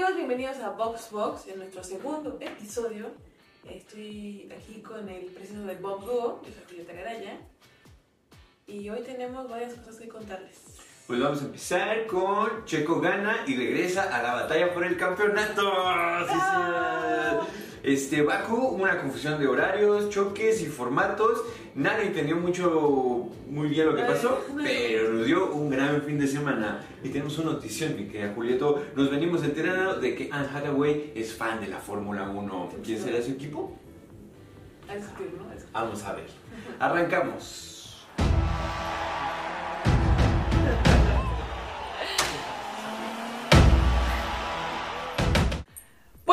amigos? Bienvenidos a Box Box en nuestro segundo episodio. Estoy aquí con el presidente del Bob Duo, yo soy Julieta Garaya. Y hoy tenemos varias cosas que contarles. Pues vamos a empezar con Checo gana y regresa a la batalla por el campeonato. Sí. Este, Baku, una confusión de horarios, choques y formatos. Nadie entendió mucho, muy bien lo que pasó, pero nos dio un gran fin de semana. Y tenemos una notición, mi querida Julieto. Nos venimos enterando de que Anne Hathaway es fan de la Fórmula 1. ¿Quién será su equipo? Vamos a ver. Arrancamos.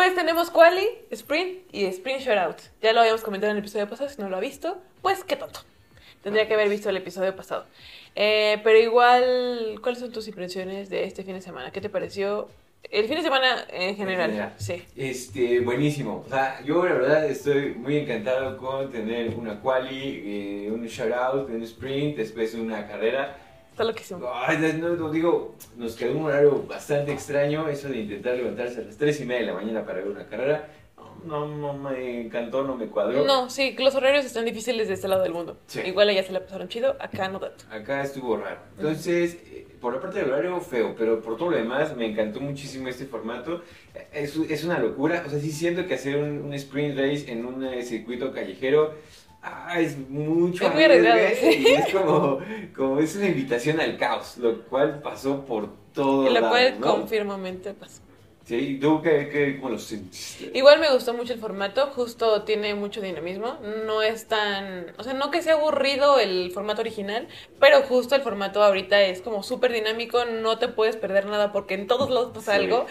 Pues tenemos Quali, Sprint y Sprint Shoutout. Ya lo habíamos comentado en el episodio pasado, si no lo ha visto, pues qué tonto. Tendría que haber visto el episodio pasado. Eh, pero igual, ¿cuáles son tus impresiones de este fin de semana? ¿Qué te pareció? El fin de semana en general. general. Sí. Este, buenísimo. O sea, yo la verdad estoy muy encantado con tener una quali, eh, un shoutout, un sprint, después una carrera. Está loquísimo. Ay, no, no, digo, nos quedó un horario bastante extraño, eso de intentar levantarse a las 3 y media de la mañana para ver una carrera. No, no me encantó, no me cuadró. No, sí, los horarios están difíciles de este lado del mundo. Sí. Igual allá se la pasaron chido, acá no tanto. Acá estuvo raro. Entonces, eh, por la parte del horario, feo, pero por todo lo demás, me encantó muchísimo este formato. Es, es una locura. O sea, sí siento que hacer un, un sprint race en un eh, circuito callejero ah, es mucho Es muy arriesgado, sí. es como, como es una invitación al caos, lo cual pasó por todo Y lo lado, cual ¿no? confirmamente pasó. Sí, ¿tú qué, qué, cómo lo sentiste? Igual me gustó mucho el formato, justo tiene mucho dinamismo. No es tan. O sea, no que sea aburrido el formato original, pero justo el formato ahorita es como súper dinámico, no te puedes perder nada porque en todos lados pasa Sí. algo.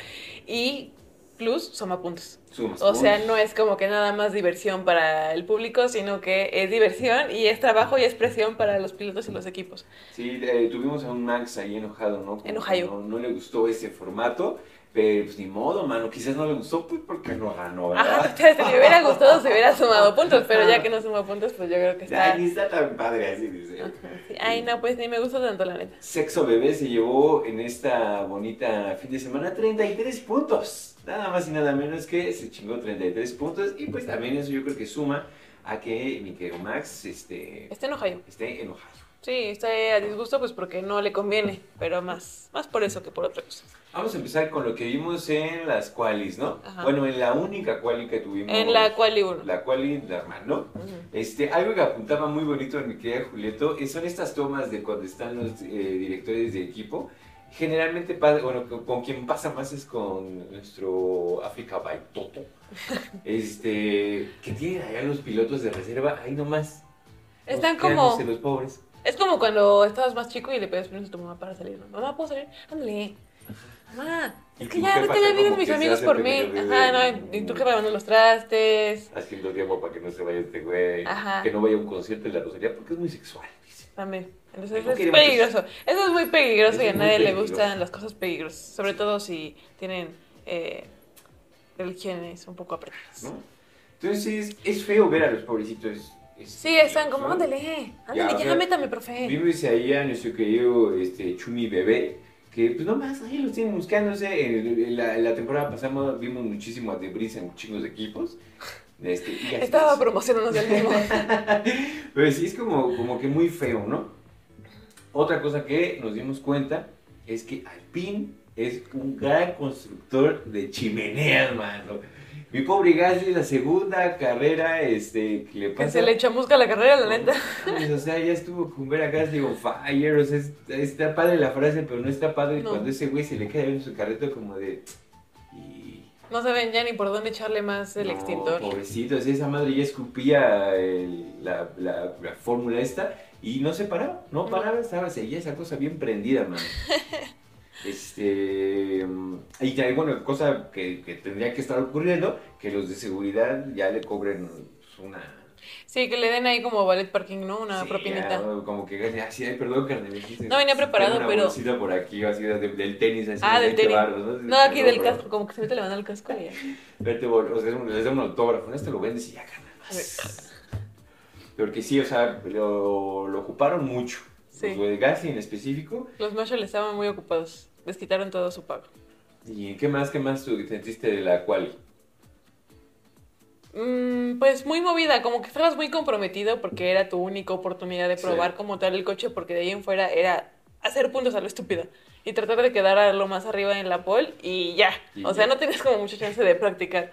Y plus, suma puntos. Sumas O sea, no es como que nada más diversión para el público, sino que es diversión y es trabajo y es presión para los pilotos y los equipos. Sí, eh, tuvimos a un Max ahí enojado, ¿no? Como En Ohio. No, no le gustó ese formato, pero pues ni modo, mano. Quizás no le gustó pues porque no ganó, Ajá, ¿verdad? si le hubiera gustado, se hubiera sumado puntos, pero ya que no sumó puntos, pues yo creo que está. Ay, está tan padre así, dice. Ajá, sí. Ay, no, pues ni me gusta tanto, la neta. Sexo Bebé se llevó en esta bonita fin de semana 33 puntos. Nada más y nada menos que se chingó 33 puntos. Y pues también eso yo creo que suma a que mi querido Max este, Está en Ohio. esté enojado. Sí, está a disgusto, pues porque no le conviene, pero más, más por eso que por otra cosa. Vamos a empezar con lo que vimos en las qualis, ¿no? Ajá. Bueno, en la única quali que tuvimos. En la quali 1. La quali normal, ¿no? Este, algo que apuntaba muy bonito en mi querida Julieto eh, son estas tomas de cuando están los eh, directores de equipo. Generalmente, bueno, con, con quien pasa más es con nuestro África Baitoto. Este, que tienen allá los pilotos de reserva, ahí nomás. Están como. los pobres. Es como cuando estabas más chico y le pedías permiso a tu mamá para salir. ¿no? Mamá, ¿puedo salir? Ándale. Mamá, es que ya, ya está vienen mis amigos por mí. Ajá, no, y tú que lavando los trastes. Haciendo tiempo para que no se vaya este güey. Ajá. Que no vaya a un concierto de la Rosalía porque es muy sexual. dice. También. Entonces No es peligroso. Eso es muy peligroso y a nadie le gustan las cosas peligrosas. Sobre todo si tienen eh, religiones un poco apretadas. ¿no? Entonces, es feo ver a los pobrecitos. es- Sí, están como, ¿no? ándale, ándale, Ya, ya, o sea, métame, profe. Vimos ahí a nuestro querido este, Chumi Bebé, que pues nomás ahí lo tienen buscándose. En, en la, en la temporada pasada vimos muchísimo a Debris en chingos de equipos. Este, y Estaba es. promocionándose el mismo. Pero sí es como, como que muy feo, ¿no? Otra cosa que nos dimos cuenta es que Alpine es un gran constructor de chimeneas, mano. Mi pobre Gasly, la segunda carrera este, que le que pasa... se le chamusca la carrera, la neta. Mames, O sea, ya estuvo con ver a Gasly on fire, o sea, es- está padre la frase, pero no está padre No. cuando ese güey se le queda en su carrito como de... Y... No saben ya ni por dónde echarle más el No, extintor. Pobrecito, o sea, esa madre ya escupía el- la, la- la fórmula esta y no se paraba, no paraba, estaba, seguía esa cosa bien prendida, man. Este, y ya, bueno, cosa que, que tendría que estar ocurriendo, que los de seguridad ya le cobren pues, una... Sí, que le den ahí como ballet parking, ¿no? Una sí, propinita. ya, como que, así, perdón, dijiste, No venía preparado, una pero- bolsita por aquí, así, de- del tenis, así, Ah, de del 20 tenis. ¿no? No, aquí del casco, como que se mete levantando el casco y ya. Verte, o sea, les da un autógrafo, este lo vendes y ya, carnal. Porque sí, o sea, lo, lo ocuparon mucho. Sí. Los de Gasly en específico. Los Marshall estaban muy ocupados. Les quitaron todo su pago. ¿Y qué más, qué más tú sentiste de la quali? Mm, pues muy movida, como que estabas muy comprometido porque era tu única oportunidad de Sí. probar como tal el coche, porque de ahí en fuera era hacer puntos a lo estúpido y tratar de quedar a lo más arriba en la pole y ya. Y o sea, ya. no tenías como mucha chance de practicar.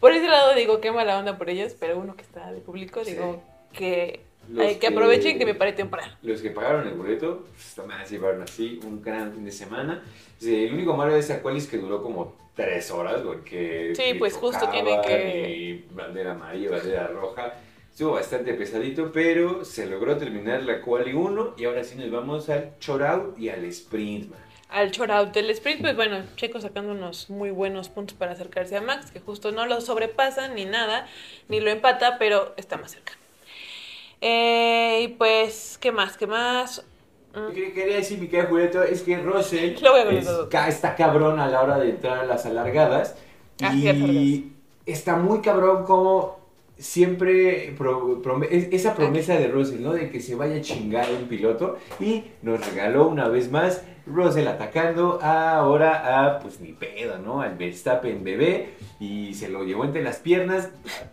Por ese lado digo, qué mala onda por ellos, pero uno que está de público, Sí. digo que hay que aprovechen que me pare temprano. Los que pagaron el boleto, pues también se llevaron así un gran fin de semana. Sí, El único malo de esa quali es que duró como tres horas porque... Sí, pues justo tiene que- Y bandera amarilla, bandera roja. Estuvo bastante pesadito, pero se logró terminar la quali 1 y ahora sí nos vamos al shootout y al sprint, man. Al short del sprint, pues bueno, Checo sacando unos muy buenos puntos para acercarse a Max, que justo no lo sobrepasa ni nada, ni lo empata, pero está más cerca. Eh, y pues, ¿qué más? ¿Qué más? Lo Mm, que quería decir, mi querido Julieta, es que Russell es- está cabrón a la hora de entrar a las. Ah, alargadas. y está muy cabrón como siempre pro- esa promesa de Russell, ¿no? De que se vaya a chingar un piloto. Y nos regaló una vez más Russell atacando ahora a, pues ni pedo, ¿no? Al Verstappen bebé. Y se lo llevó entre las piernas.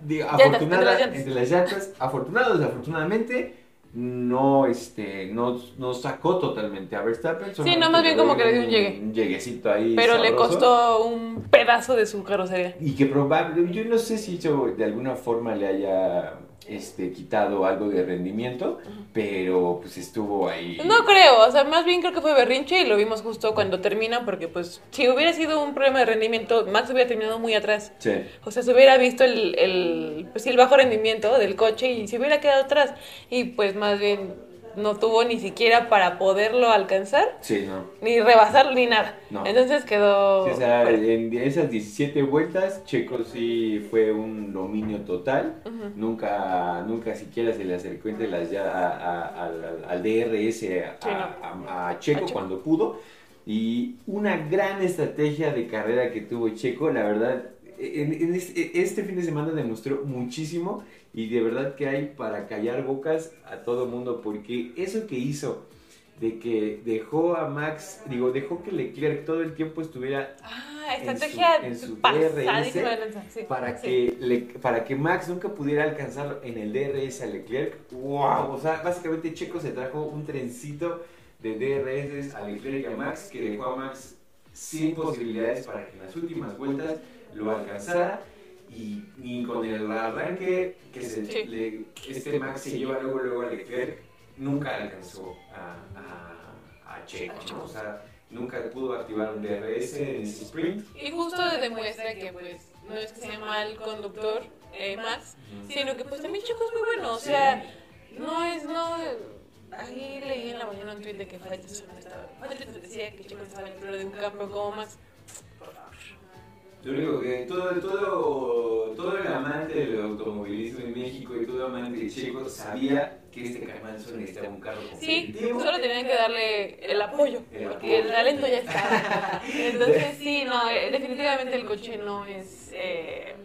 Llantas, afortunada, entre las llantas. entre las llantas. Afortunado, desafortunadamente. No, este, no, no sacó totalmente a Verstappen. Sí, no, más bien como que le dio un llegue. Un lleguecito ahí. pero le costó un pedazo de su carrocería. Y que probable, yo no sé si eso de alguna forma le haya este, quitado algo de rendimiento, pero pues estuvo ahí. No creo, o sea, más bien creo que fue berrinche y lo vimos justo cuando termina, porque pues si hubiera sido un problema de rendimiento, Max hubiera terminado muy atrás. Sí. O sea, se hubiera visto el, el, pues, el bajo rendimiento del coche y se hubiera quedado atrás. Y pues más bien no tuvo ni siquiera para poderlo alcanzar, Sí, no. ni rebasarlo, ni nada. No. Entonces quedó... Sí, o sea, fuera. en esas 17 vueltas, Checo sí fue un dominio total. Nunca, nunca siquiera se le acercó entre las ya a- a- al, al DRS a, Checo A Checo. cuando pudo. Y una gran estrategia de carrera que tuvo Checo, la verdad, en, en este, este fin de semana demostró muchísimo y de verdad que hay para callar bocas a todo mundo porque eso que hizo de que dejó a Max, digo, dejó que Leclerc todo el tiempo estuviera Ah, en su- estrategia en su DRS, sí, para sí. que le- para que Max nunca pudiera alcanzarlo en el DRS a Leclerc. ¡Wow! O sea, básicamente Checo se trajo un trencito de DRS a Leclerc y a Max que dejó a Max sin posibilidades para que en las últimas vueltas lo alcanzara. Y, y con el arranque que se, Sí. le- este Max se lleva luego, luego a Leclerc, nunca alcanzó a, a, a Checo. ¿no? O sea, nunca pudo activar un DRS en ese sprint. Y justo demuestra que pues no es que sea mal conductor eh, Max, sino que pues también Checo es muy bueno, o sea, no es, no, ahí leí en la mañana un tweet de que Faitelson decía que Checo estaba en el de un campeón como Max. Lo único que todo, todo, todo el amante del automovilismo en México y todo amante de Checo sabía que este Caimán solo necesitaba un carro Sí, solo tenían que darle el apoyo, El porque el apoyo. talento ya estaba. Entonces sí, no, eh, definitivamente el coche no es eh,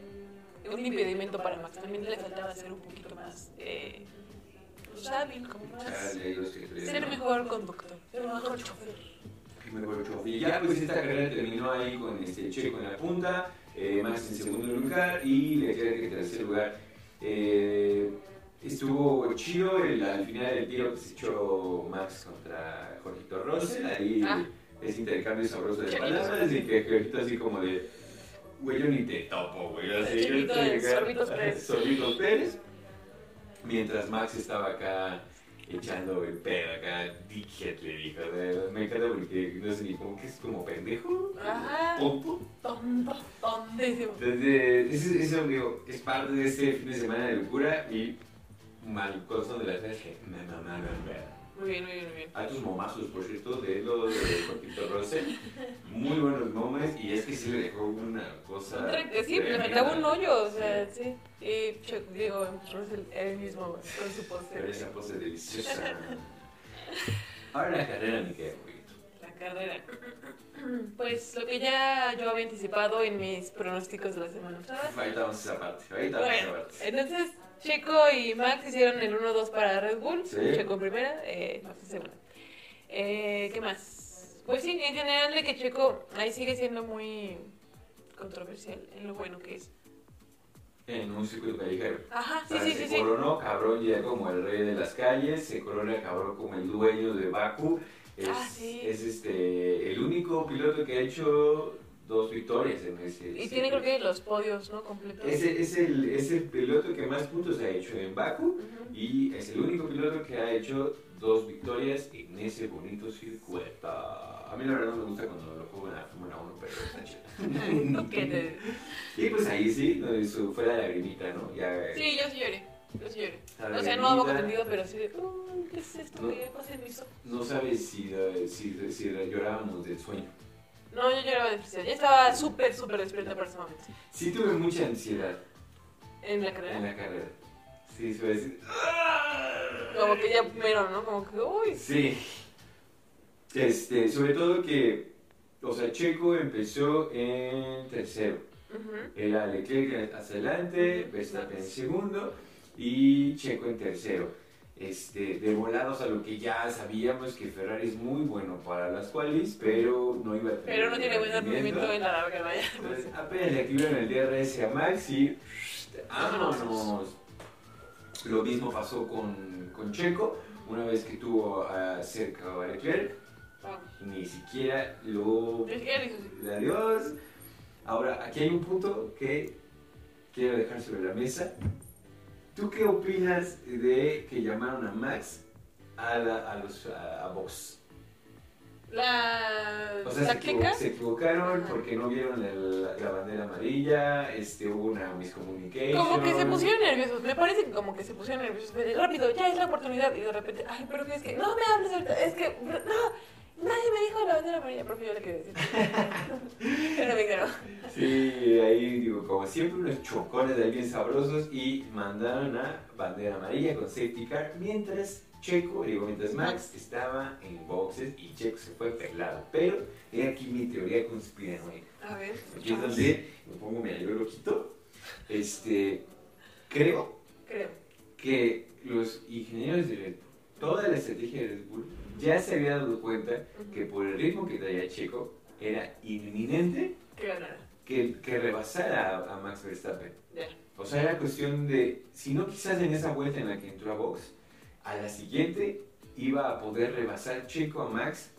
un impedimento para Max, también le faltaba ser un poquito más eh, pues, hábil, como más... Chale, Ser mejor conductor, ser mejor chofer. Y ya pues esta carrera terminó ahí con este Checo en la punta, eh, Max en segundo lugar y Leclerc en tercer lugar. Eh, estuvo chido el, al final del tiro que se echó Max contra Jorgito Russell, ahí Ah. ese intercambio sabroso de palabras y que Jorgito así como de, güey yo ni te topo, güey, así, yo Sorbitos Pérez. Sorbitos Pérez. Mientras Max estaba acá echando el pedo acá, dickhead le dijo, me encanta porque no sé ni cómo que es como pendejo, Ajá. tonto. Tonto, tontísimo. Entonces, eso, eso digo, es parte de este fin de semana de locura y mal corazón de las veces que me mamaron, ¿verdad? Muy bien, muy bien, muy bien. Altos momazos, por cierto, de lo de Jorgito Russell. Muy buenos moments y es que sí le dejó una cosa. Sí, le tremenda. faltaba un hoyo, o sea, sí. Y Che- digo, Russell él mismo con su Pero poste. esa pose deliciosa. Ahora la carrera La carrera. Pues lo que ya yo había anticipado en mis pronósticos de la semana pasada. Ahorita vamos a esa parte. Ahorita vamos a esa parte. entonces Checo y Max hicieron el 1-2 para Red Bull. Sí. Checo en primera, eh, Max en segunda. Eh, ¿Qué más? Pues sí, en general de que Checo ahí sigue siendo muy controversial en lo bueno que es. En un circuito callejero. Ajá, sí, sí, se sí, sí. coronó cabrón ya como el rey de las calles, se corona cabrón como el dueño de Baku. Es, Ah, sí. es este el único piloto que ha hecho dos victorias en ese. Y tiene creo que los podios, ¿no? Completos. Es, el- es, el, es el piloto que más puntos ha hecho en Baku y es el único piloto que ha hecho dos victorias en ese bonito circuito. A mí la verdad no me gusta cuando lo juego en la Fórmula 1, pero está chido. ¿Tú qué te- Y pues ahí sí, no, eso fue la lagrimita, ¿no? Ya, eh, Sí, yo sí lloré. Yo lloré. O sea, no lagrimita. tendido, pero sí de, "Uy, ¿qué es esto que pasa en mis ojos? No sabes si, eh, si, si llorábamos del sueño. No, yo lloraba de felicidad. Ya estaba súper, súper despierta para ese momento. Sí tuve mucha ansiedad En la carrera. en la carrera. Sí, se va a decir... Como que ya mero, ¿no? Como que, uy. Sí. Este, sobre todo que, o sea, Checo empezó en tercero. Ujú. Era Leclerc hacia adelante, Verstappen en segundo y Checo en tercero. Este, de volados a lo que ya sabíamos que Ferrari es muy bueno para las qualis, pero no iba a tener Pero no tiene buen rendimiento. en la larga, vaya. Entonces, apenas le activaron el DRS a Max y vámonos. Lo mismo pasó con, con Checo, una vez que tuvo a cerca a Leclerc, ni siquiera lo... Adiós. Ahora, aquí hay un punto que quiero dejar sobre la mesa. ¿Tú qué opinas de que llamaron a Max a, la- a los, a, a box? La O sea, se, equivo- se equivocaron Ajá. porque no vieron el- la bandera amarilla, este, hubo una miscommunication. Como que se pusieron nerviosos. Me parece que como que se pusieron nerviosos. Rápido, ya es la oportunidad. Y de repente, ay, pero es que, no me hables ahorita. Es que, no, nadie me dijo la bandera amarilla. Profe, yo le quería decir. pero me quedó. Sí, ahí digo, como siempre, unos chocones de bien sabrosos y mandaron a bandera amarilla con safety car mientras Checo, digo, mientras Max estaba en boxes y Checo se fue pelado. Pero he aquí mi teoría conspiranoica. A ver. Aquí es donde me pongo medio loquito. Este, creo Creo. que los ingenieros de toda la estrategia de Red Bull, ya se había dado cuenta que por el ritmo que traía Checo, era inminente Que que, rebasara a, a Max Verstappen. Ya. O sea, era cuestión de, si no quizás en esa vuelta en la que entró a box, a la siguiente iba a poder rebasar Checo a Max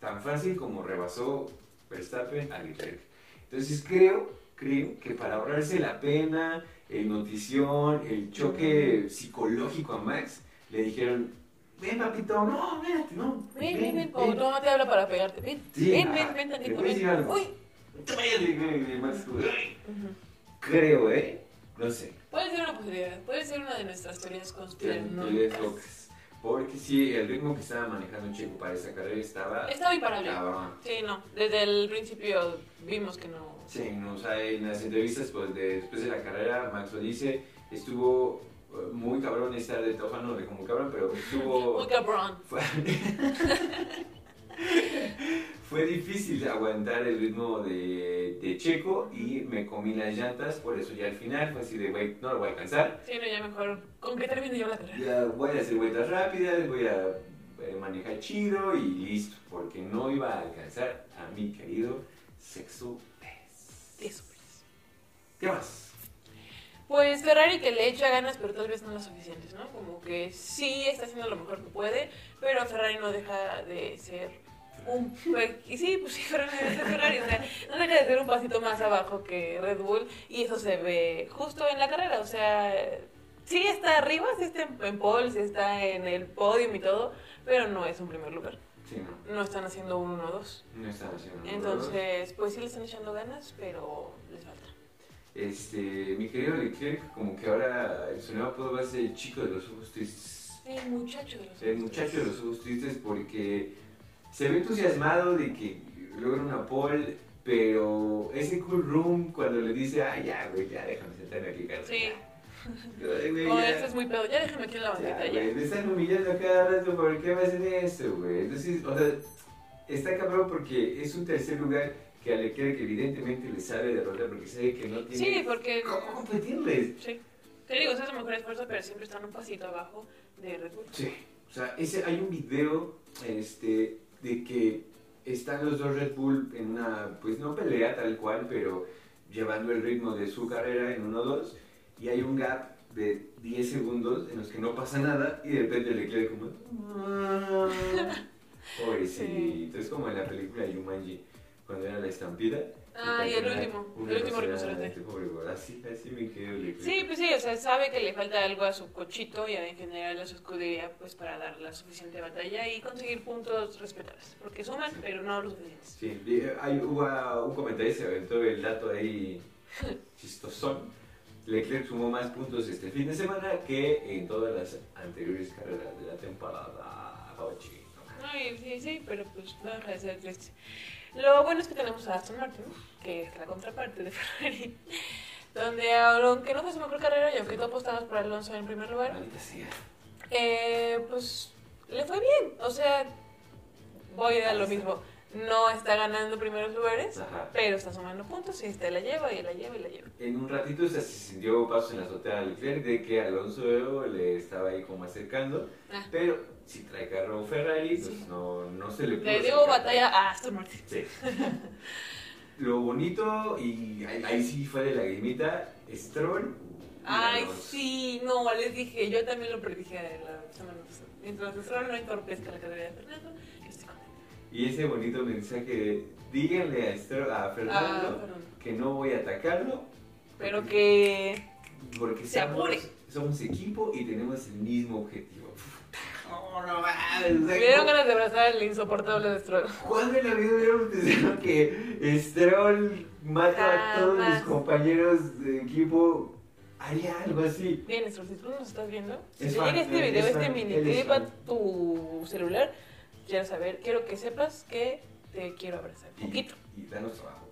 tan fácil como rebasó Verstappen a Leclerc. Entonces creo, creo que para ahorrarse la pena, el notición, el choque psicológico a Max, le dijeron, ven papito, no, espérate, no. Ven, ven, ven. Como tu mamá te habla para pegarte. Ven, Sí, ven, ven, ven ¿le tantito. Ven. Uy. Creo, ¿eh? No sé. Puede ser una posibilidad. Puede ser una de nuestras teorías conspiranoicas. Porque sí, el ritmo que estaba manejando Checo para esa carrera estaba Estaba imparable. cabrón. Sí, no. Desde el principio vimos que no. Sí, no, o sea, en las entrevistas pues, de- después de la carrera, Max lo dice, estuvo muy cabrón estar de Toja, no de como cabrón, pero estuvo... Muy cabrón. Fue, fue difícil aguantar el ritmo de, de Checo y me comí las llantas, por eso ya al final fue así de, güey, no lo voy a alcanzar. Sí, no, ya mejor. Con que termine yo la carrera. Ya voy a hacer vueltas rápidas, voy a eh, manejar chido y listo, porque no iba a alcanzar a mi querido. Eso, pues. ¿Qué más? Pues Ferrari que le echa ganas, pero tal vez no las suficientes, ¿no? Como que sí está haciendo lo mejor que puede, pero Ferrari no deja de ser un... Y sí, pues sí, Ferrari Ferrari, o sea, no deja de ser un pasito más abajo que Red Bull y eso se ve justo en la carrera, o sea, sí está arriba, sí está en, en pole, sí está en el podium y todo, pero no es un primer lugar. Sí, no, No están haciendo un 1-2. no están haciendo. Entonces, pues sí le están echando ganas, pero les falta. Este, mi querido Leclerc, como que ahora su nuevo apodo va a ser el chico de los ojos tristes. El muchacho de los El muchacho de los ojos tristes porque se ve entusiasmado de que logra una pole, pero ese cool room cuando le dice, ah, ya, güey, ya déjame sentarme aquí, Carlos. Sí. Ay, güey, ya. este es muy pedo. Ya déjame aquí en la banqueta ya. güey, me están humillando a cada rato, ¿por qué me hacen esto, güey? Entonces, o sea, está cabrón porque es un tercer lugar que a Leclerc evidentemente le sabe derrotar porque sabe que no tiene Sí, porque. cómo competirles. Sí. Te digo, es su mejor esfuerzo, pero siempre están un pasito abajo de Red Bull. Sí, o sea, ese, hay un video este, de que están los dos Red Bull en una, pues no pelea tal cual, pero llevando el ritmo de su carrera en 1-2 y hay un gap de 10 segundos en los que no pasa nada y de repente Leclerc como... Pobrecito, es como en la película Yumanji, cuando era la estampida. Ah, y el último, el último rinoceronte. güey, Así, así me quedo Leclerc. Sí, pues sí, o sea, sabe que le falta algo a su cochito y en general a su escudería, pues para dar la suficiente batalla y conseguir puntos respetables. Porque suman, pero no los suficientes. Sí, hay, hubo ah, un comentario, se aventó el dato ahí chistosón. Leclerc sumó más puntos este fin de semana que en todas las anteriores carreras de la temporada. Ochi, no mames. Ay, sí, sí, pero pues no deja de ser triste. Lo bueno es que tenemos a Aston Martin, que es la contraparte de Ferrari, donde aunque no fue su mejor carrera y aunque todos apostamos por Alonso en primer lugar, eh, pues le fue bien. O sea, voy a dar lo mismo. No está ganando primeros lugares, Ajá. pero está sumando puntos y este la lleva y la lleva y la lleva. En un ratito se sintió paso en la azotea de Leclerc de que Alonso le estaba ahí como acercando, Ah. pero si trae carro Ferrari, pues no, no se le pudo Le dio batalla a Aston Martin. Sí. Lo bonito, y ahí, ahí sí fue de lagrimita, Stroll. y Ay, Alonso. sí, no, les dije, yo también lo predije la semana pasada. Mientras Stroll no entorpezca la carrera de Fernando. Y ese bonito mensaje de, díganle a, Stroll- a Fernando Ah, que no voy a atacarlo. Pero porque- que Porque se somos, apure. somos equipo y tenemos el mismo objetivo. No, no mames. o sea, me dieron ganas de abrazar al insoportable de Stroll. ¿Cuándo en la vida hubiéramos pensado que Stroll mata a todos mis compañeros de equipo? Haría algo así. Bien, Stroll, si tú nos estás viendo, si Es te fan, llega este es video, fan, este mini clip a tu celular, quiero saber, quiero que sepas que te quiero abrazar. Y- Poquito, Y, danos trabajo.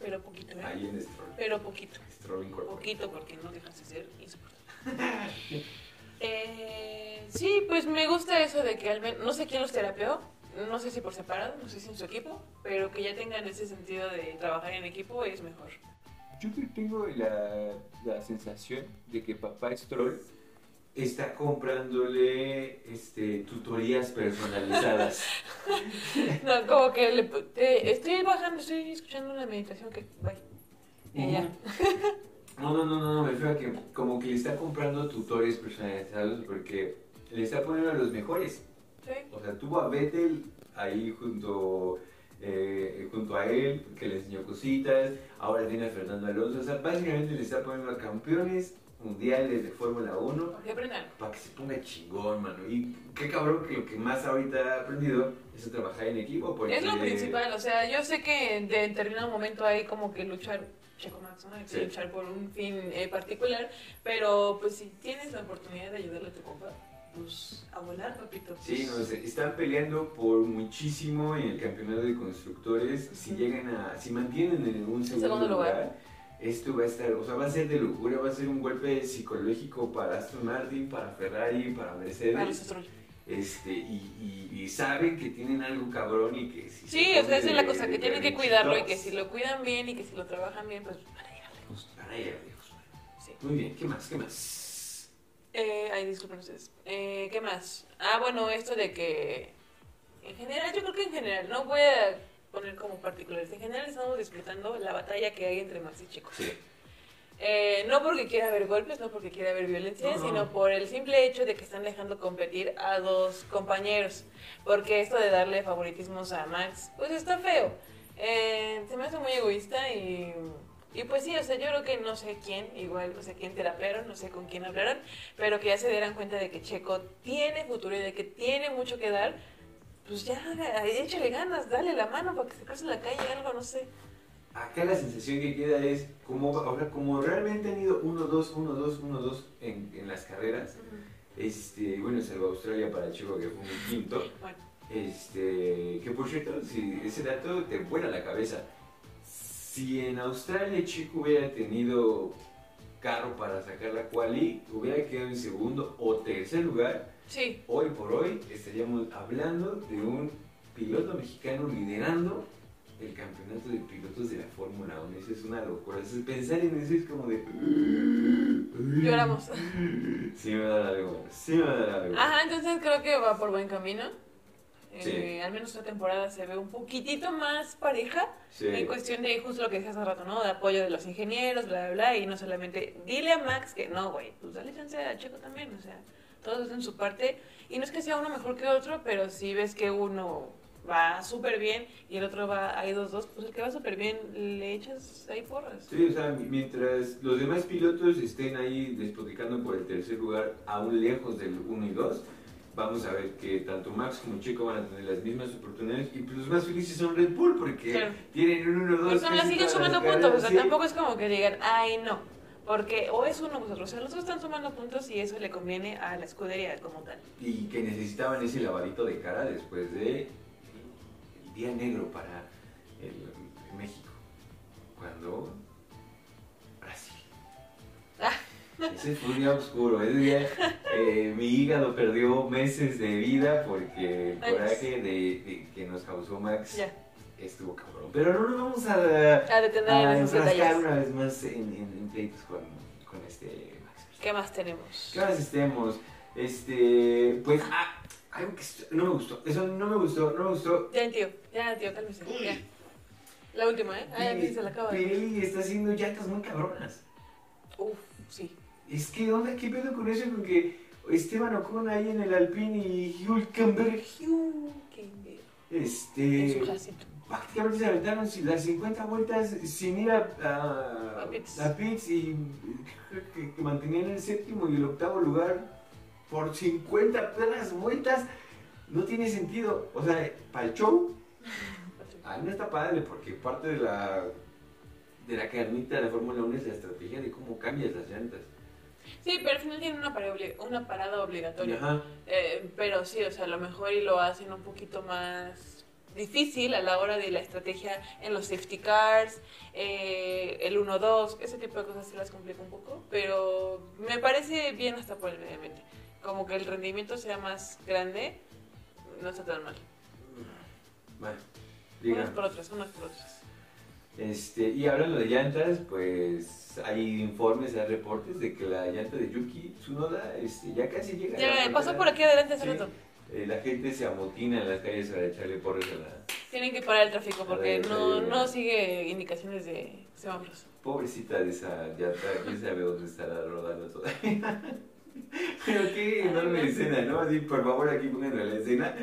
pero poquito, ¿eh? Ahí en Stroll. Pero poquito. Stroll. Poquito porque no dejas de ser insoportable. eh, sí, pues me gusta eso de que al menos, no sé quién los terapeó, no sé si por separado, no sé si en su equipo, pero que ya tengan ese sentido de trabajar en equipo es mejor. Yo que tengo la, la sensación de que papá Stroll Está comprándole este, tutorías personalizadas. No, como que le, te- estoy bajando, estoy escuchando una meditación que, bye. Y ya. No, no, no, no, no, me refiero a que como que le está comprando tutores personalizados porque le está poniendo a los mejores. Sí. O sea, tuvo a Vettel ahí junto, eh, junto a él, que le enseñó cositas. Ahora tiene a Fernando Alonso. O sea, básicamente le está poniendo a campeones mundiales de Fórmula 1 Porque aprendan. para que se ponga chingón, mano. Y qué cabrón que lo que más ahorita ha aprendido es trabajar en equipo. Porque, Es lo principal, o sea, yo sé que de determinado momento hay como que luchar, Checo Max, ¿no? Hay que Sí. luchar por un fin eh, particular, pero pues si tienes la oportunidad de ayudarle a tu compa, pues a volar, papito. Sí, no sé, están peleando por muchísimo en el campeonato de constructores. Si llegan a, si mantienen en un segundo, segundo lugar. lugar, esto va a estar, o sea, va a ser de locura, va a ser un golpe psicológico para Aston Martin, para Ferrari, para Mercedes. Para. Este, y, y, y saben que tienen algo cabrón y que si Sí, o sea, esa es la cosa, que tienen que cuidarlo y que si lo cuidan bien y que si lo trabajan bien, pues van a llegar lejos. van a llegar lejos. Sí. Muy bien, ¿qué más? ¿Qué más? Eh, ay, disculpen ustedes. Eh, ¿Qué más? Ah, bueno, esto de que en general, yo creo que en general, no voy a poner como particulares, en general estamos disfrutando la batalla que hay entre Max y Checo. Sí. Eh, no porque quiera haber golpes, no porque quiera haber violencia, No, no. sino por el simple hecho de que están dejando competir a dos compañeros. Porque esto de darle favoritismos a Max, pues está feo. Eh, se me hace muy egoísta y, y pues sí, o sea, yo creo que no sé quién, igual no sé quién terapearon, no sé con quién hablaron, pero que ya se dieran cuenta de que Checo tiene futuro y de que tiene mucho que dar. Pues ya, échale ganas, dale la mano para que se cruce la calle, algo, no sé. Acá la sensación que queda es, como, como realmente han ido 1-2, 1-2, 1-2 en, en las carreras, este, bueno, salvo Australia para Chico que fue un quinto, Bueno, este, que por cierto, si ese dato te vuela la cabeza. Si en Australia Chico hubiera tenido carro para sacar la quali, hubiera quedado en segundo o tercer lugar, sí, hoy por hoy estaríamos hablando de un piloto mexicano liderando el campeonato de pilotos de la Fórmula 1. Eso es una locura. Eso es- pensar en eso es como de... lloramos. Sí me va a dar algo. Sí me va a dar algo. Ajá, entonces creo que va por buen camino. Sí. Eh, al menos esta temporada se ve un poquitito más pareja Sí. en cuestión de justo lo que decías hace rato, ¿no? De apoyo de los ingenieros, bla, bla, bla, y no solamente dile a Max que no, güey, pues dale chance a Checo también, o sea, todos hacen su parte. Y no es que sea uno mejor que otro, pero si ves que uno va súper bien y el otro va ahí dos, dos, pues el que va súper bien le echas ahí porras. Sí, o sea, mientras los demás pilotos estén ahí despoticando por el tercer lugar, aún lejos del 1 y 2, vamos a ver que tanto Max como Checo van a tener las mismas oportunidades y pues los más felices son Red Bull porque Claro. tienen un 1 2 Pues son, la siguen sumando puntos, o sea, tampoco es como que digan, ay, no. Porque o es uno o es otro. O sea, los dos están sumando puntos y eso le conviene a la escudería como tal. Y que necesitaban ese lavadito de cara después de el día negro para el- México. Cuando Brasil. Ah. Ese fue un día oscuro. Ese día eh, mi hígado perdió meses de vida porque el Ay, coraje de, de- que nos causó Max Ya, estuvo cabrón. Pero no nos vamos a, a detener a en enfrascar una vez más en, en, en pleitos con, con este Max. ¿Qué más tenemos? ¿Qué más estemos? Este, pues, ah, algo que no me gustó. Eso no me gustó, no me gustó. Ya, tío, ya, tío, cálmese. Ya. La última, ¿eh? Ah, ya se la acaba. Pirelli está haciendo llantas muy cabronas. Uf, sí. Es que, onda, ¿qué pedo con eso? Con que Esteban Ocon ahí en el Alpine y Hülkenberg. En este, su. Prácticamente se aventaron las 50 vueltas sin ir a, a, A pits. a pits y que, que mantenían el séptimo y el octavo lugar por 50 perras vueltas. No tiene sentido. O sea, para el show, a mí no está padre porque parte de la, de la carnita de la Fórmula 1 es la estrategia de cómo cambias las llantas. Sí, pero al final tiene una parada, obli- una parada obligatoria. Eh, pero sí, o sea, a lo mejor y lo hacen un poquito más difícil a la hora de la estrategia en los safety cars, eh, el 1-2, ese tipo de cosas se las complica un poco, pero me parece bien hasta por el medio ambiente. Como que el rendimiento sea más grande, no está tan mal. Bueno, diga. Unas por otras, unas por otras. Este, y hablando de llantas, pues hay informes, hay reportes de que la llanta de Yuki Tsunoda este, ya casi llega. a la Ya, pasó por aquí adelante hace Sí. rato. Eh, la gente se amotina en las calles para echarle porras a la Tienen que parar el tráfico porque no, no sigue indicaciones de semáforos. pobrecita de esa llanta. ¿Quién sabe dónde estará rodando todavía? Pero qué enorme escena, ¿no? Así, por favor, aquí pónganme la escena.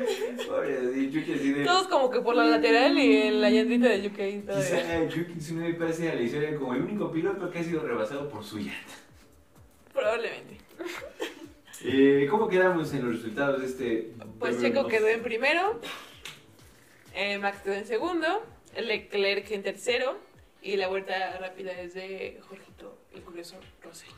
Pobre, así, Yuki así de... Todos como que por la lateral y en la llantita de UK todavía. Quizá Yuki Tsunoda pase a la historia como el único piloto que ha sido rebasado por su llanta. Probablemente. Eh, ¿Cómo quedamos en los resultados de este? Pues? Checo quedó en primero, eh, Max quedó en segundo, Leclerc en tercero y la vuelta rápida es de Jorgito, el curioso Rosell,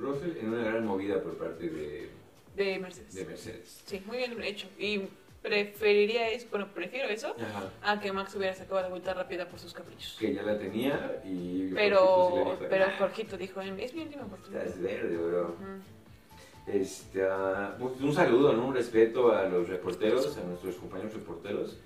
Russell en una gran movida por parte de, de Mercedes. de Mercedes. Sí, muy bien hecho. Y preferiría eso, bueno, prefiero eso Ajá. a que Max hubiera sacado la vuelta rápida por sus caprichos. Que ya la tenía y. Pero, sí dijo, pero "Ah, Jorgito dijo, es mi última oportunidad. Estás verde, bro. Este, pues, un saludo, ¿no? Un respeto a los reporteros, a nuestros compañeros reporteros,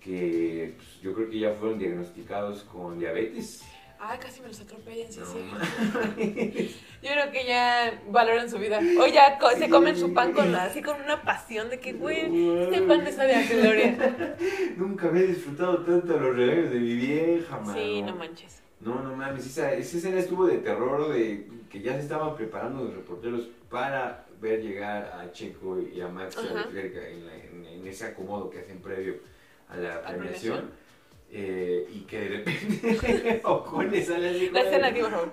que pues, yo creo que ya fueron diagnosticados con diabetes. Ah, casi me los atropellan, sí, No sí. Yo creo que ya valoran su vida. O ya co- se comen su pan con así con una pasión de que, güey, este pan me sabe a gloria. Nunca había disfrutado tanto los regalos de mi vieja, mano. Sí, no manches. No, no mames, esa, esa escena estuvo de terror, de que ya se estaban preparando los reporteros para ver llegar a Checo y a Max a. Leclerc en, la- en- en ese acomodo que hacen previo a la ¿A premiación. eh, y que de repente Ocon le sale así. La escena aquí, por favor.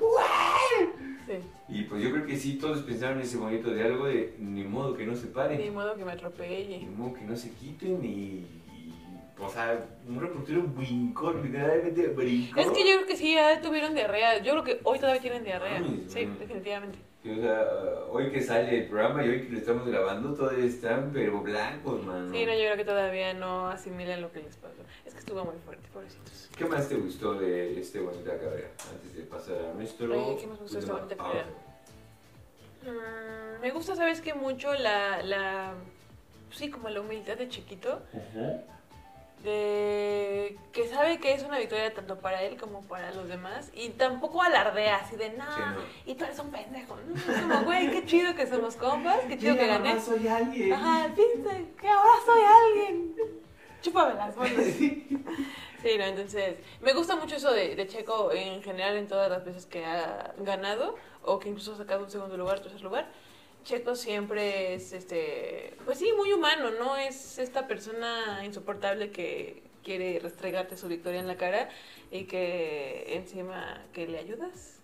Sí. Y pues yo creo que sí, todos pensaron en ese momento de algo de ni modo que no se paren. Ni modo que me Ni atropelle. modo que no se quiten y, y, o sea, un reportero brincó, literalmente brincó. Es que yo creo que sí, ya tuvieron diarrea. Yo creo que hoy todavía tienen diarrea. Ay, Sí, definitivamente. Sí, o sea, hoy que sale el programa y hoy que lo estamos grabando, todavía están, pero blancos, mano. Sí, no, yo creo que todavía no asimilan lo que les pasó. Es que estuvo muy fuerte, pobrecitos. ¿Qué más te gustó de este bonita carrera? Antes de pasar a nuestro. Ay, ¿qué más me gustó de bonita pausa. Mm, me gusta, ¿sabes qué? Mucho la, la... Sí, como la humildad de chiquito. Ajá. De que sabe que es una victoria tanto para él como para los demás y tampoco alardea así de nada Sí, no. y tú eres un pendejo. No, como, güey, qué chido que somos compas, qué chido que Mira, gané. mamá, soy alguien. Ajá, viste, que ahora soy alguien. Chúpame las manos. Sí, no, entonces, me gusta mucho eso de, de Checo en general en todas las veces que ha ganado o que incluso ha sacado un segundo lugar, tercer lugar. Checo siempre es, este, pues sí, muy humano, no es esta persona insoportable que quiere restregarte su victoria en la cara y que encima que le ayudas,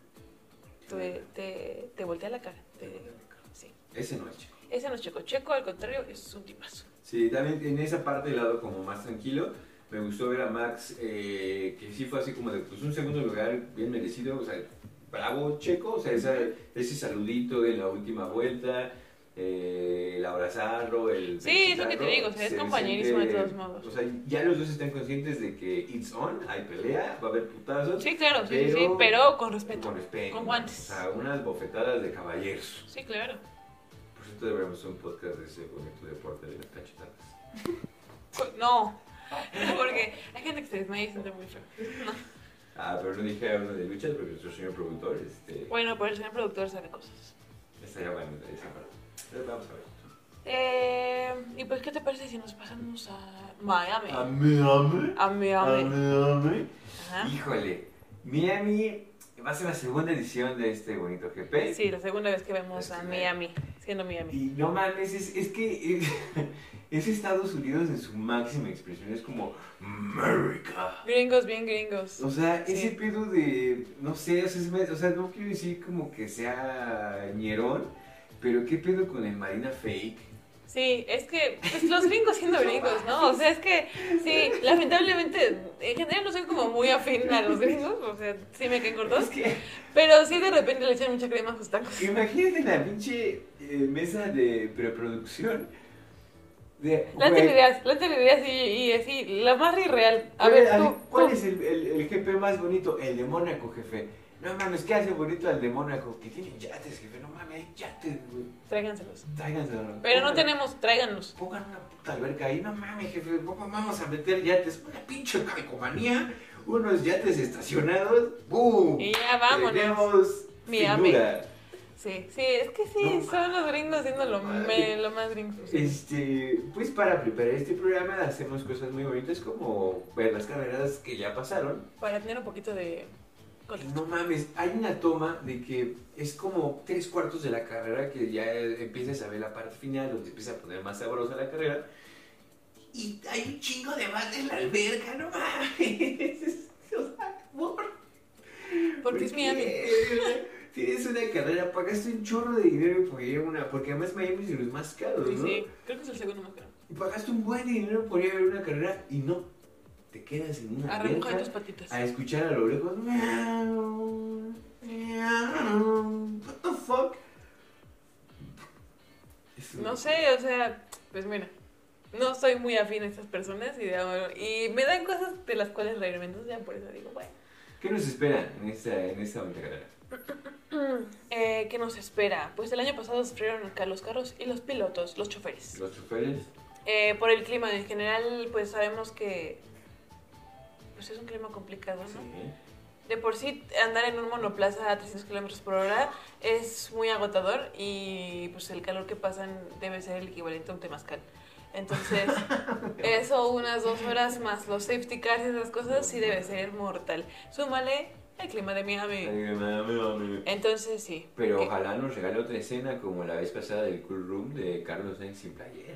te, te, te voltea la cara. te- sí. Ese no es chico. Ese no es Checo. Checo, al contrario, es un tipazo. Sí, también en esa parte del lado como más tranquilo, me gustó ver a Max, eh, que sí fue así como de pues un segundo lugar bien merecido, o sea, bravo Checo, o sea, esa- ese saludito en la última vuelta, eh, el abrazarlo, el... Sí, es lo que te digo, o sea, es se compañerísimo de todos modos. O sea, ya los dos están conscientes de que it's on, hay pelea, va a haber putazos. Sí, claro, sí, sí, Pero- sí, pero con respeto. Con respeto. Con guantes. O sea, unas bofetadas de caballeros. Sí, claro. Por cierto, deberíamos hacer un podcast de ese bonito deporte de las cachetadas. No, porque hay gente que se desmaya y siente muy feo. No. Ah, pero no dije uno de luchas porque nuestro señor productor este, Bueno, pero el señor productor sabe cosas. estaría bueno de esa parte. Pero vamos a ver. Eh, y pues, ¿qué te parece si nos pasamos a Miami? Ame, ame. A Miami. Ame. Ajá. Híjole, Miami va a ser la segunda edición de este bonito GP. Sí, la segunda vez que vemos a. Miami, siendo Miami. Y no mames, es, es que es, es Estados Unidos en su máxima expresión. Es como America. Gringos, bien gringos. O sea, Sí. ese pedo de, no sé, sea, o sea, no quiero decir como que sea ñerón, pero qué pedo con el Marina Fake. Sí, es que pues, los gringos siendo gringos, ¿no? O sea, es que sí, lamentablemente, en general no soy como muy afín a los gringos, o sea, sí me caen cortos, Es que, pero sí de repente le echan mucha crema a sus tacos. imagínate la pinche eh, mesa de preproducción. De, güey, ideas, lanza ideas y, y así, la más irreal. A ¿cuál ver, tú, ¿Cuál tú. es el, el, el GP más bonito? El de Mónaco, jefe. No mames, ¿qué hace bonito al de Mónaco? Que tiene yates, jefe. No mames, hay yates, güey. Tráiganselos. Tráiganselo. Pero no tenemos, tráiganlos. Pongan una puta alberca ahí. No mames, jefe. ¿Cómo vamos a meter yates? Una pinche calcomanía. Unos yates estacionados. ¡Bum! Y ya vámonos. Tenemos Miami. Sí, sí, es que sí, No son los gringos siendo lo, me- lo más gringos. Este, pues para preparar este programa hacemos cosas muy bonitas como ver las carreras que ya pasaron. Para tener un poquito de No mames, hay una toma de que es como tres cuartos de la carrera que ya empiezas a ver la parte final donde empieza a poner más sabrosa la carrera. Y hay un chingo de banda en la alberca, no mames. O sea, por- Porque es ¿por Miami. Tienes una carrera, pagaste un chorro de dinero por ir a una, porque además Miami es de los más caros, Sí, ¿no? sí, creo que es el segundo más caro. Y pagaste un buen dinero por ir a ver una carrera y no. Te quedas en una A remojar tus patitas. a escuchar a lo lejos. What the fuck? No sé, o sea, pues mira, no soy muy afín a estas personas y, de- y me dan cosas de las cuales reírme, entonces ya por eso digo, bueno. ¿Qué nos espera en esta, en esta? Eh, ¿Qué nos espera? Pues el año pasado sufrieron acá los carros y los pilotos, los choferes. Los choferes. Eh, por el clima en general, pues sabemos que pues es un clima complicado, ¿no? Sí. De por sí andar en un monoplaza a 300 kilómetros por hora es muy agotador y pues el calor que pasan debe ser el equivalente a un temazcal. Entonces, eso unas dos horas más los safety cars y esas cosas sí debe ser mortal. Súmale el clima de Miami. Entonces sí. Pero que- ojalá nos regale otra escena como la vez pasada del Cool Room de Carlos Sainz sin playera.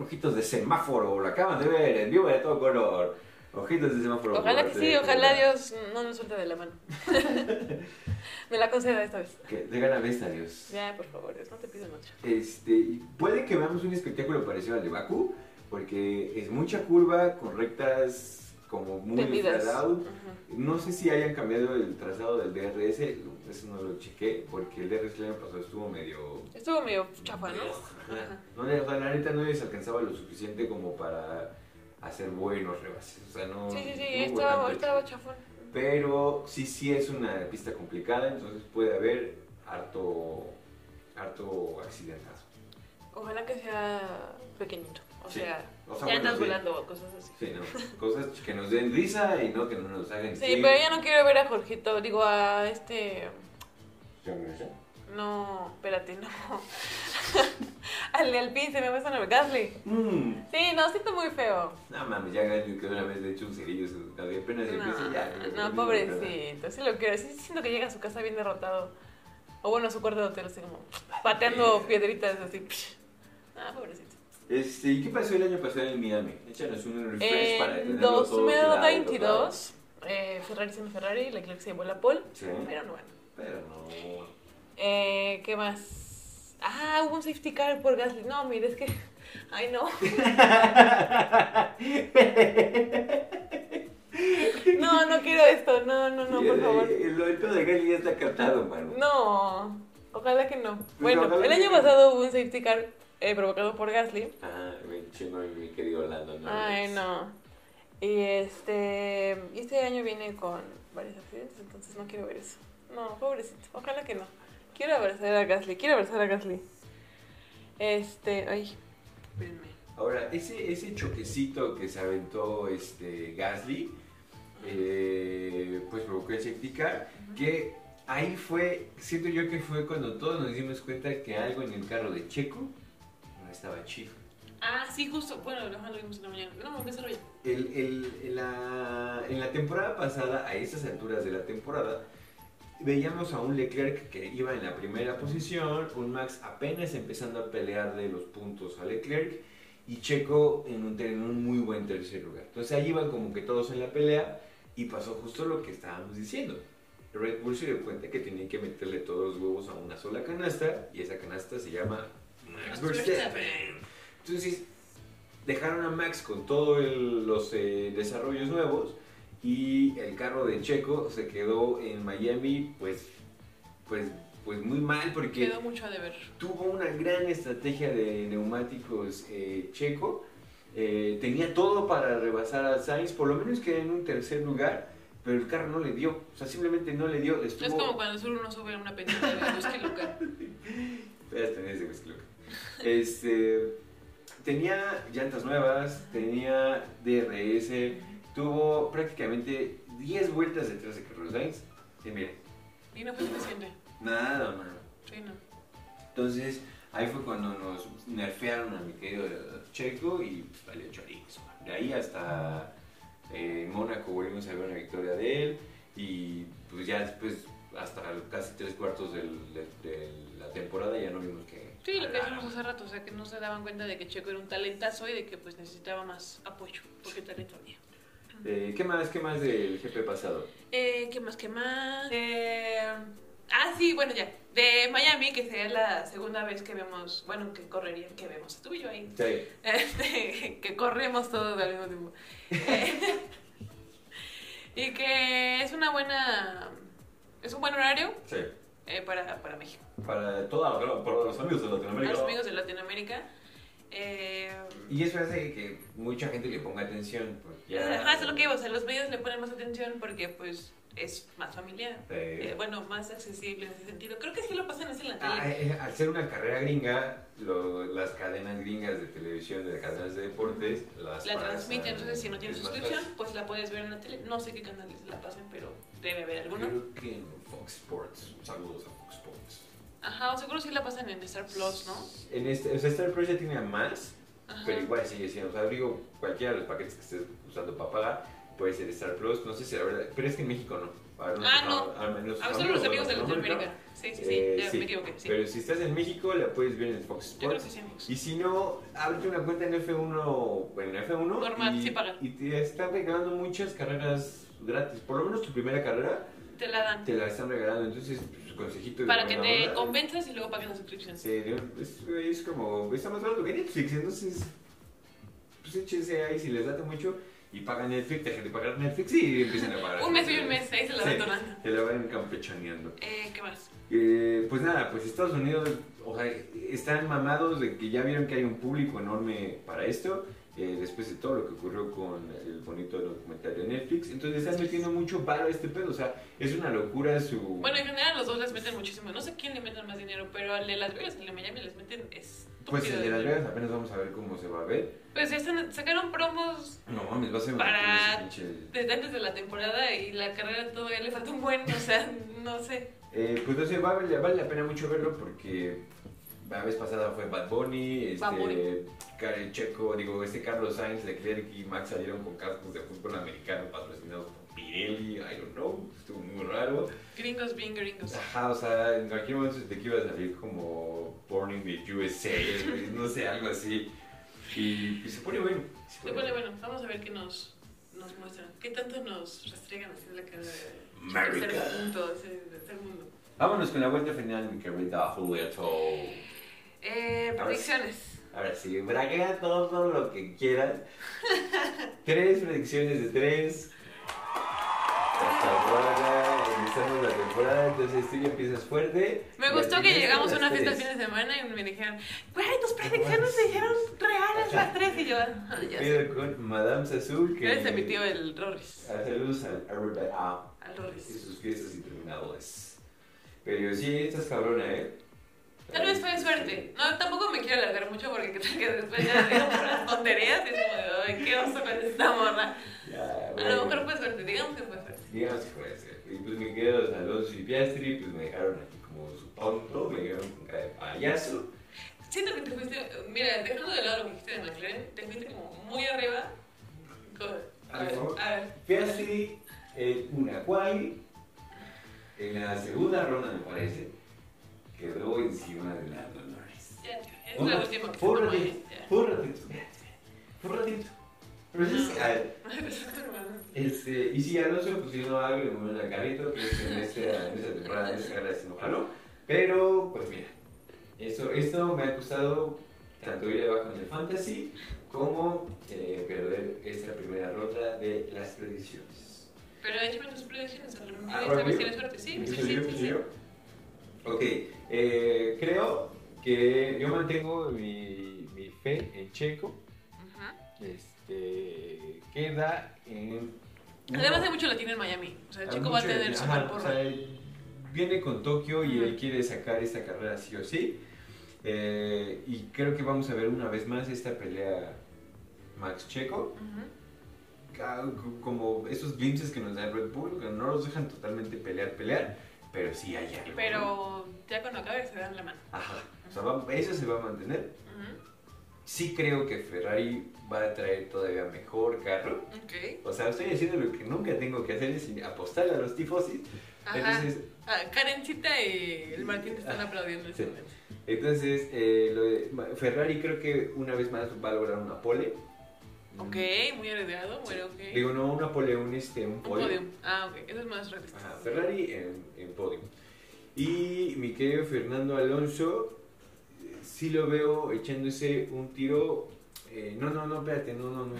Ojitos de semáforo, lo acaban de ver, en vivo de todo color. Ojitos de semáforo. Ojalá que sí, ojalá. Dios no nos suelte de la mano. Me la conceda esta vez. Que regálame esta, Dios. Ya, por favor, Dios, no te pido mucho. Este, puede que veamos un espectáculo parecido al de Baku, porque es mucha curva, con rectas como muy out. Ujú. No sé si hayan cambiado el trazado del DRS, eso no lo chequé, porque el DRS el año pasado estuvo medio... Estuvo medio chafa, ¿no? La neta no les alcanzaba lo suficiente como para hacer buenos rebases. O sea, no... Sí, sí, sí, estaba, estaba chafón. Pero sí, sí es una pista complicada, entonces puede haber harto, harto accidentazo. Ojalá que sea pequeñito. O Sí. sea, O sea, Ya bueno, andas sí. volando o cosas así. Sí, no. Cosas que nos den risa y no que no nos hagan Sí, pero ya no quiero ver a Jorgito, digo a este... No, espérate, no. al pin se me va a sonar Gasly. Mm. Sí, no, siento muy feo. No mames, ya Gasly que una vez le he hecho un cerillo a su cabello, apenas No, ya. no, pobrecito, sí lo quiero. Sí siento que llega a su casa bien derrotado. O bueno, a su cuarto de hotel, así como pateando piedritas así. Ah, pobrecito. Este, ¿y qué pasó el año pasado en Miami? Échanos un refresh para En tenerlo todo claro, 2022, eh, Ferrari siendo Ferrari, Leclerc se llevó la pole, Sí. pero no bueno. Pero no. Eh, ¿Qué más? Ah, hubo un safety car por Gasly. No, mire, es que. Ay, no. No, no quiero esto. No, no, no, por favor. El, el pedo de Gasly ya está captado, mano. No, ojalá que no. Bueno, ojalá el año pasado hubo un safety car eh, provocado por Gasly. Ah, mi chingo, mi querido Orlando. No, Ay, no. Y este. Y este año viene con varios accidentes, entonces no quiero ver eso. No, pobrecito. Ojalá que no. Quiero abrazar a Gasly, quiero abrazar a Gasly. Este. Ay, espérenme. Ahora, ese, ese choquecito que se aventó este Gasly, eh, pues provocó el safety car, que ahí fue, siento yo que fue cuando todos nos dimos cuenta que algo en el carro de Checo estaba chido. Ah, sí, justo. Bueno, lo vimos en la mañana. No, ¿qué se lo El, el- en, la, en la temporada pasada, a estas alturas de la temporada, veíamos a un Leclerc que iba en la primera posición, un Max apenas empezando a pelear de los puntos a Leclerc y Checo en un, en un muy buen tercer lugar. Entonces ahí iban como que todos en la pelea y pasó justo lo que estábamos diciendo. Red Bull se dio cuenta que tenían que meterle todos los huevos a una sola canasta y esa canasta se llama Max Verstappen. Entonces dejaron a Max con todos los eh, desarrollos nuevos y el carro de Checo se quedó en Miami pues pues pues muy mal porque Quedó mucho a deber. tuvo una gran estrategia de neumáticos eh, Checo Eh, tenía todo para rebasar a Sainz por lo menos quedó en un tercer lugar pero el carro no le dio o sea simplemente no le dio estuvo Es como cuando solo uno sube a una pendiente de ese whisky loco. Este, tenía llantas nuevas, tenía DRS, tuvo prácticamente 10 vueltas detrás de Carlos Sainz. Y mire, Y no fue suficiente. nada, mano. Sí, no. Entonces, ahí fue cuando nos nerfearon a mi querido Checo y valió chorizo. De ahí hasta eh, Mónaco volvimos a ver una victoria de él y pues ya después, hasta casi tres cuartos del- de la temporada, ya no vimos que... Sí, lo que dijimos hace rato, o sea, que no se daban cuenta de que Checo era un talentazo y de que pues necesitaba más apoyo, porque talento había. Eh, ¿Qué más, qué más del GP pasado? Eh, ¿Qué más, qué más? Eh, ah, sí, bueno, ya. De Miami, que sería la segunda vez que vemos, bueno, que correrían, que vemos, tú y yo ahí, Sí. este, que corremos todos al mismo tiempo. Eh, y que es una buena, es un buen horario Sí. Eh, para, para México. Para, toda, para los amigos de Para Latinoamérica. los amigos de Latinoamérica. Eh, Y eso hace que mucha gente le ponga atención. Pues ya, Ajá, eso es lo que digo, o sea, los medios le ponen más atención porque pues es más familiar. Eh, Eh, bueno, más accesible en ese sentido. Creo que sí lo pasan así en la ah, tele. eh, al ser una carrera gringa, lo- las cadenas gringas de televisión, de cadenas de deportes, las la transmiten, entonces si no tienes suscripción, pues la puedes ver en la tele. No sé qué canales la pasen, pero debe haber alguno. Creo que en Fox Sports. Saludos a Fox Sports. Ajá, seguro sí la pasan en Star Plus, ¿no? En este, o sea, Star Plus ya tiene más, Ajá. pero igual sigue siendo. O sea, digo, cualquiera de los paquetes que estés usando para pagar puede ser Star Plus. No sé si la verdad. Pero es que en México no. A ver, Ah, sé, no. Al menos A veces los amigos de Latinoamérica. Sí, sí, sí, Eh, ya sí. me equivoqué. Sí. Pero si estás en México, la puedes ver en Fox Yo creo Sports. que sí. Fox. Y si no, ábrete una cuenta en F1, bueno, en F1 Normal, y, sí pagan. y te están regalando muchas carreras gratis. Por lo menos tu primera carrera Te la dan. te la están regalando. Entonces, pues, consejito Para que te onda. convenzas y luego pagues la suscripción. Sí, es, es como, está más barato que Netflix, entonces, pues échense ahí si les late mucho y pagan Netflix, dejen de pagar Netflix y empiecen a pagar. Un mes y un mes, ahí se la Sí. van donando. Se la van campechaneando. Eh, ¿Qué más? Eh, pues nada, pues Estados Unidos, o sea, están mamados de que ya vieron que hay un público enorme para esto. Eh, después de todo lo que ocurrió con el bonito documental de Netflix. Entonces están metiendo mucho paro a este pedo. O sea, es una locura su. Bueno, en general los dos les meten muchísimo. No sé quién le meten más dinero, pero al de Las Vegas y al de Miami les meten estúpido. pues el de Las. Vegas apenas vamos a ver cómo se va a ver. Pues ya están, sacaron promos No mames, va a ser Para- pinche- desde antes de la temporada y la carrera todavía le falta un buen, o sea, no sé. Eh, pues no sé, vale, vale la pena mucho verlo porque la vez pasada fue Bad Bunny, Bad Bunny. este, Karen Checo, digo, este Carlos Sainz, Leclerc y Max salieron con cascos de fútbol americano patrocinados por Pirelli, I don't know, estuvo muy raro. Gringos bien gringos. Ajá, o sea, en cualquier momento de que iba a salir como Born in the USA, no sé, algo así. Y, y se pone bueno. se Se pone bueno, vamos a ver qué nos, nos muestran. ¿Qué tanto nos restregan así en la cara de America. punto, de tercer mundo? Vámonos con la vuelta final, mi querida Julieta. Eh, predicciones. Ahora sí, braguea todo lo que quieras. tres predicciones de tres. Hasta ahora empezamos la temporada, entonces tú ya empiezas fuerte. Me Y gustó al que llegamos a una fiesta el fin de semana y me dijeron, güey, tus predicciones se dijeron reales las tres. Y yo, "Ah, ya con Madame Sazul que... Eres mi tío el Rorris. Ah, Saludos al Everybody ah, Al y Rorris. sus fiestas interminables. Pero sí, estás cabrona, ¿eh? Tal vez fue suerte. No, tampoco me quiero alargar mucho porque tal que después ya digo puras tonterías y es como de, ay, qué oso con esta morra. Ya, A bueno. lo mejor fue suerte, digamos que fue suerte. Digamos que puede ser. Y pues mis queridos Alonso y Piastri, pues me dejaron aquí como su tonto, me dejaron con cara de payaso. Siento que te fuiste, mira, dejando de lado lo que dijiste de McLaren, te fuiste como muy arriba. Con- A ver, a ver. Piastri en una quali, en la segunda ronda me parece, quedó encima de Lando Norris. Ya, es la última que fue un ratito, fue un ratito, fue un ratito. Pero es, a ver, Este, y si Alonso pues hizo algo le movió el carrito, que es en, este, en esta temporada, en esta carrera se jaló. Pero, pues mira, eso, esto me ha costado tanto ir abajo en el fantasy como eh, perder esta primera ronda de las predicciones. Pero échame tus predicciones, a lo mejor Ah, esta ¿voy vez tienes suerte. Sí, sí, ¿Empiezo sí, sí. Ok, eh, creo que yo mantengo mi, mi fe en Checo. Este, queda en... Además hay mucho latino en Miami. O sea, el chico va a tener ajá, super o sea, viene con Tokio y él quiere sacar esta carrera sí o sí. Eh, y creo que vamos a ver una vez más esta pelea Max Checo. Como esos glimpses que nos da Red Bull, que no los dejan totalmente pelear, pelear, pero sí hay algo. ¿no? Pero ya cuando acabe se dan la mano. Ajá, o sea, va- eso se va a mantener. Ujú. Sí creo que Ferrari va a traer todavía mejor carro. Ok. O sea, estoy haciendo lo que nunca tengo que hacer, es apostarle a los tifosis. Ajá. Entonces, Ah, Karencita y el Martín te están aplaudiendo en ese Sí. Entonces, eh, lo de- Ferrari creo que una vez más va a lograr una pole. Ok, muy arriesgado, bueno, ok. Digo, no un, este, un Un podio. podium. Ah, ok, eso es más realista. Ajá, Ferrari en, en podio. Y mi querido Fernando Alonso, sí lo veo echándose un tiro. eh, no, no, no, espérate, no, no, no.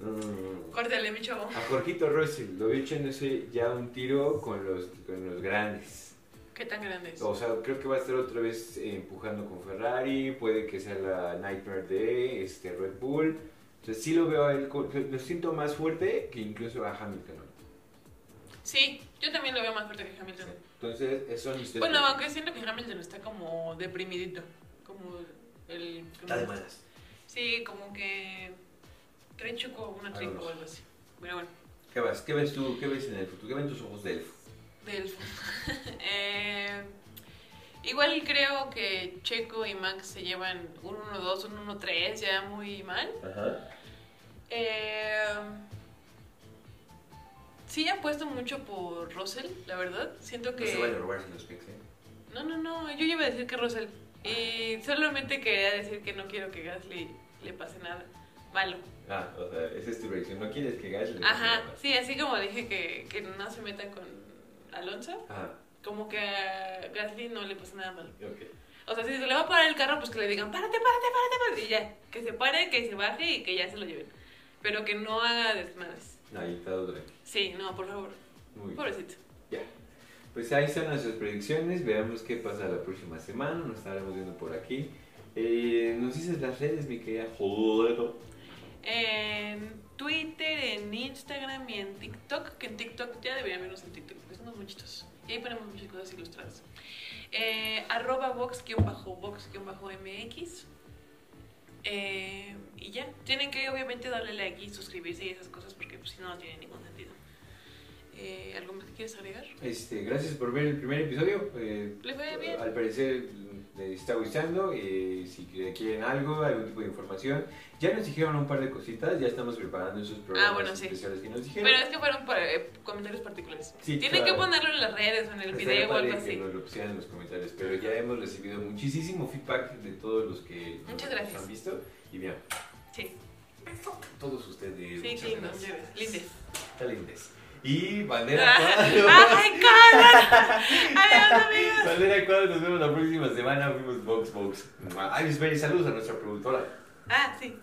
No, no, no, no. Córtale, mi chavo. A Jorgito Russell, lo veo echándose ya un tiro con los, con los grandes. ¿Qué tan grande es? O sea, creo que va a estar otra vez empujando con Ferrari, puede que sea la Nightmare de este, Red Bull. Entonces sí lo veo a él, lo siento más fuerte que incluso a Hamilton. Sí, yo también lo veo más fuerte que Hamilton. Entonces, mis tres Bueno, aunque siento que Hamilton está como deprimidito. Como el. Está de malas. Sí, como que. Trae choco una tripa o algo así. Pero bueno, ¿Qué, vas? ¿Qué ves tú? ¿Qué ves en el futuro? ¿Qué ven tus ojos de elfo? del. eh, igual creo que Checo y Max se llevan un 1-2, un 1-3, ya muy mal. Ajá. Sí, apuesto mucho por Russell, la verdad. Siento que. No se vayan a robarse los picks, ¿eh? No, no, no, yo iba a decir que Russell. Y solamente quería decir que no quiero que Gasly le pase nada malo. Ah, o sea, esa es tu reacción. ¿No quieres que Gasly le Ajá, pase nada? sí, así como dije que, que no se metan con Alonso, Ajá, como que a Gasly no le pasa nada malo. ok. O sea, si se le va a parar el carro, pues que le digan, párate, párate, párate, párate, y ya. Que se pare, que se baje y que ya se lo lleven. Pero que no haga desmadres. Ahí está. Sí, no, por favor. Muy bien. Pobrecito. Ya. Pues ahí son nuestras predicciones. Veamos qué pasa la próxima semana. Nos estaremos viendo por aquí. Eh, ¿Nos dices las redes, mi querida Joder? En Twitter, en Instagram y en TikTok. Que en TikTok ya deberían vernos en TikTok porque somos muchitos. Y ahí ponemos muchas cosas ilustradas. Eh, arroba box-box-mx. Eh, y ya, tienen que obviamente darle like y suscribirse y esas cosas porque pues, si no, no tiene ningún. Eh, ¿Algo más que quieres agregar? Este, gracias por ver el primer episodio. Eh, ¿Le fue bien? Al parecer les está gustando. eh, si quieren algo, algún tipo de información. Ya nos dijeron un par de cositas. Ya estamos preparando esos programas Ah, bueno, sí. especiales que nos dijeron. Pero es que fueron por, eh, comentarios particulares. Sí, Tienen claro. que ponerlo en las redes o en el Estaría video o algo padre que así. nos lo pusieran en los comentarios. Pero ya hemos recibido muchísimo feedback de todos los que nos Muchas gracias. han visto. Y bien, Sí, todos ustedes. sí, lindes. lindes. Está lindes. Y bandera cuadro. ¡Ay, cara! Adiós, amigos. bandera cuadro. Nos vemos la próxima semana. Fuimos Vox Vox. Ay, y saludos a nuestra productora. Ah, sí.